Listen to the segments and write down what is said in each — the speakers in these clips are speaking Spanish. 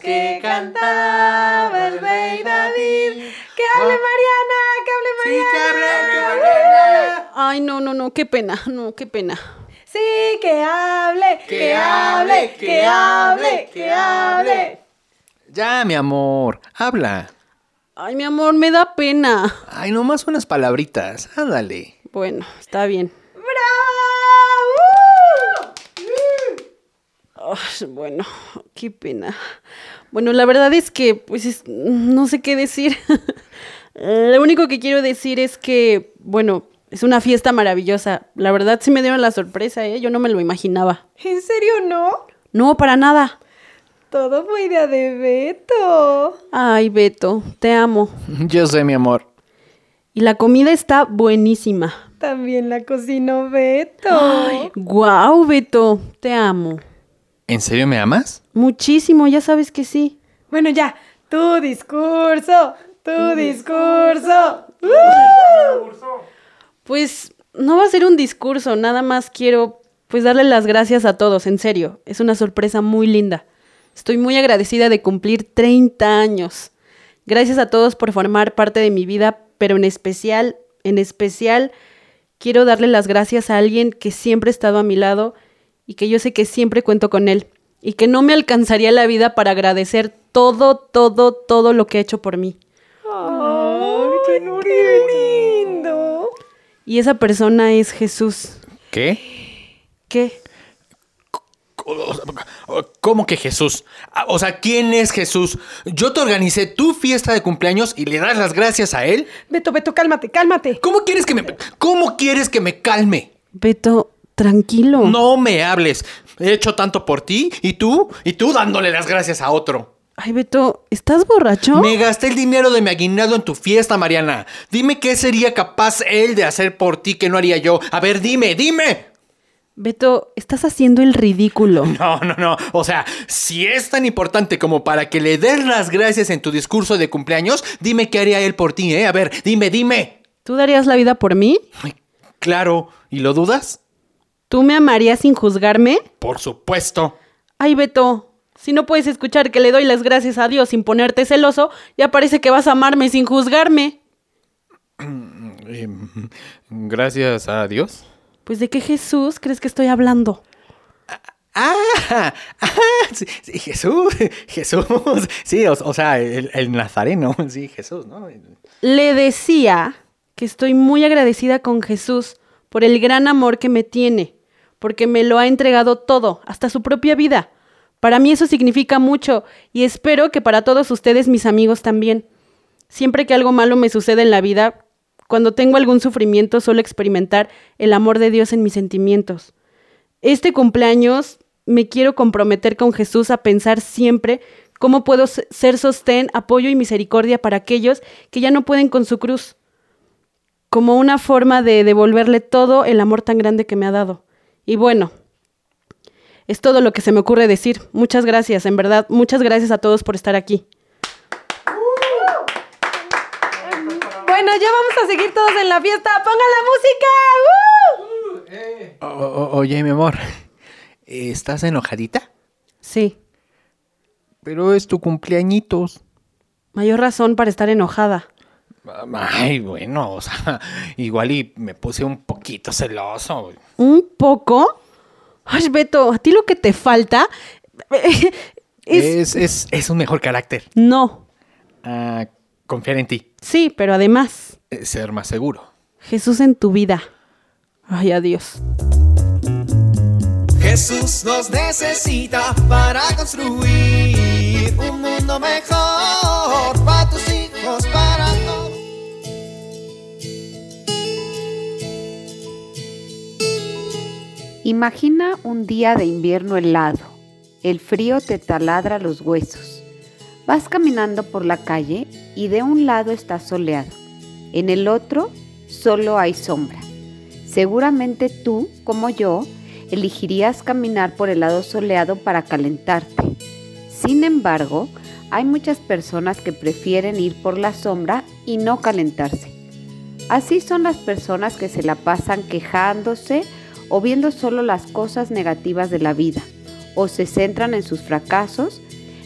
que cantaba el rey David. ¡Que hable Mariana! ¡Que hable Mariana! Ay, no, no, no, qué pena, no, qué pena. Sí, que hable, que hable, que hable, que hable. Ya, mi amor, habla. Ay, mi amor, me da pena. Ay, nomás unas palabritas, ándale. Bueno, está bien. Bueno, qué pena. Bueno, la verdad es que, pues, es- no sé qué decir. Lo único que quiero decir es que, bueno, es una fiesta maravillosa. La verdad sí me dieron la sorpresa, ¿eh? Yo no me lo imaginaba. ¿En serio no? No, para nada. Todo fue idea de Beto. Ay, Beto, te amo. Yo sé, mi amor. Y la comida está buenísima. También la cocinó Beto. Ay, guau, Beto, te amo. ¿En serio me amas? Muchísimo, ya sabes que sí. Bueno, ya, tu discurso, tu discurso. Pues no va a ser un discurso, nada más quiero pues darle las gracias a todos, en serio. Es una sorpresa muy linda. Estoy muy agradecida de cumplir 30 años. Gracias a todos por formar parte de mi vida, pero en especial, en especial, quiero darle las gracias a alguien que siempre ha estado a mi lado y que yo sé que siempre cuento con él y que no me alcanzaría la vida para agradecer todo, todo, todo lo que ha hecho por mí. Ay, qué lindo. Y esa persona es Jesús. ¿Qué? ¿Qué? ¿Cómo que Jesús? Ah, O sea, ¿quién es Jesús? Yo te organicé tu fiesta de cumpleaños y le das las gracias a él. Beto, Beto, cálmate, cálmate. ¿Cómo quieres que me cómo quieres que me calme? Beto, tranquilo. No me hables. He hecho tanto por ti y tú y tú dándole las gracias a otro. Ay, Beto, ¿estás borracho? Me gasté el dinero de mi aguinaldo en tu fiesta, Mariana. Dime qué sería capaz él de hacer por ti que no haría yo. A ver, dime, dime. Beto, estás haciendo el ridículo. No, no, no. O sea, si es tan importante como para que le des las gracias en tu discurso de cumpleaños, dime qué haría él por ti, ¿eh? A ver, dime, dime. ¿Tú darías la vida por mí? Ay, Claro. ¿Y lo dudas? ¿Tú me amarías sin juzgarme? Por supuesto. Ay, Beto, si no puedes escuchar que le doy las gracias a Dios sin ponerte celoso, ya parece que vas a amarme sin juzgarme. Eh, Gracias a Dios. Pues de qué Jesús crees que estoy hablando? Ah, ah, sí, sí, Jesús, Jesús, sí, o, o sea, el, el nazareno, sí, Jesús, ¿no? Le decía que estoy muy agradecida con Jesús por el gran amor que me tiene, porque me lo ha entregado todo, hasta su propia vida. Para mí eso significa mucho y espero que para todos ustedes, mis amigos, también. Siempre que algo malo me sucede en la vida, cuando tengo algún sufrimiento, suelo experimentar el amor de Dios en mis sentimientos. Este cumpleaños me quiero comprometer con Jesús a pensar siempre cómo puedo se- ser sostén, apoyo y misericordia para aquellos que ya no pueden con su cruz, como una forma de devolverle todo el amor tan grande que me ha dado. Y bueno, es todo lo que se me ocurre decir. Muchas gracias, en verdad, muchas gracias a todos por estar aquí. Bueno, ya vamos a seguir todos en la fiesta. ¡Pongan la música! ¡Uh! O- o- oye, mi amor, ¿estás enojadita? Sí, Pero es tu cumpleañitos. mayor razón para estar enojada. Ay, bueno, o sea, igual y me puse un poquito celoso. ¿Un poco? Ay, Beto, a ti lo que te falta es... Es, es, es un mejor carácter. No, Ah, confiar en ti. Sí, pero además, Eh, Ser más seguro. Jesús en tu vida. Ay, adiós. Jesús nos necesita para construir un mundo mejor Imagina un día de invierno helado. El frío te taladra los huesos. Vas caminando por la calle y de un lado está soleado. En el otro solo hay sombra. Seguramente tú, como yo, elegirías caminar por el lado soleado para calentarte. Sin embargo, hay muchas personas que prefieren ir por la sombra y no calentarse. Así son las personas que se la pasan quejándose o viendo solo las cosas negativas de la vida, o se centran en sus fracasos,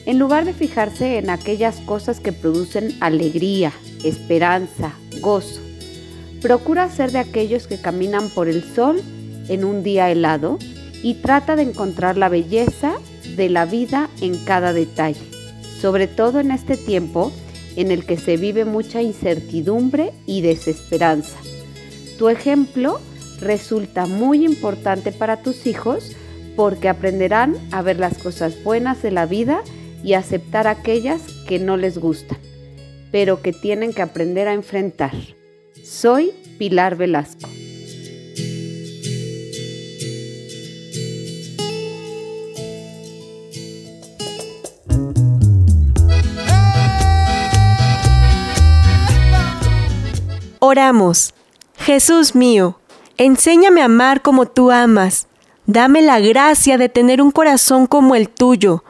en lugar de fijarse en aquellas cosas que producen alegría, esperanza, gozo. Procura ser de aquellos que caminan por el sol en un día helado y trata de encontrar la belleza de la vida en cada detalle, sobre todo en este tiempo en el que se vive mucha incertidumbre y desesperanza. Tu ejemplo resulta muy importante para tus hijos porque aprenderán a ver las cosas buenas de la vida y aceptar aquellas que no les gustan, pero que tienen que aprender a enfrentar. Soy Pilar Velasco. Oramos. Jesús mío, enséñame a amar como tú amas. Dame la gracia de tener un corazón como el tuyo,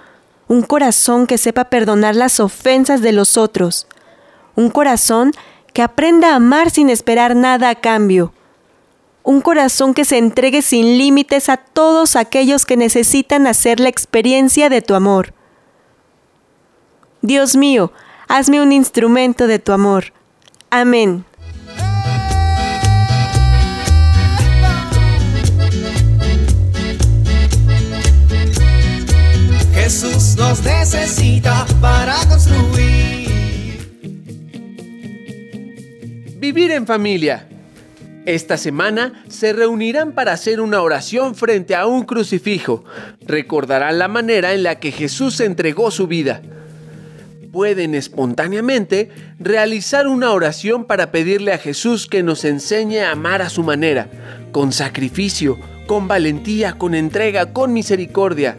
un corazón que sepa perdonar las ofensas de los otros, un corazón que aprenda a amar sin esperar nada a cambio, un corazón que se entregue sin límites a todos aquellos que necesitan hacer la experiencia de tu amor. Dios mío, hazme un instrumento de tu amor. Amén. Jesús nos necesita para construir. Vivir en familia. Esta semana se reunirán para hacer una oración frente a un crucifijo. Recordarán la manera en la que Jesús entregó su vida. Pueden espontáneamente realizar una oración para pedirle a Jesús que nos enseñe a amar a su manera, con sacrificio, con valentía, con entrega, con misericordia,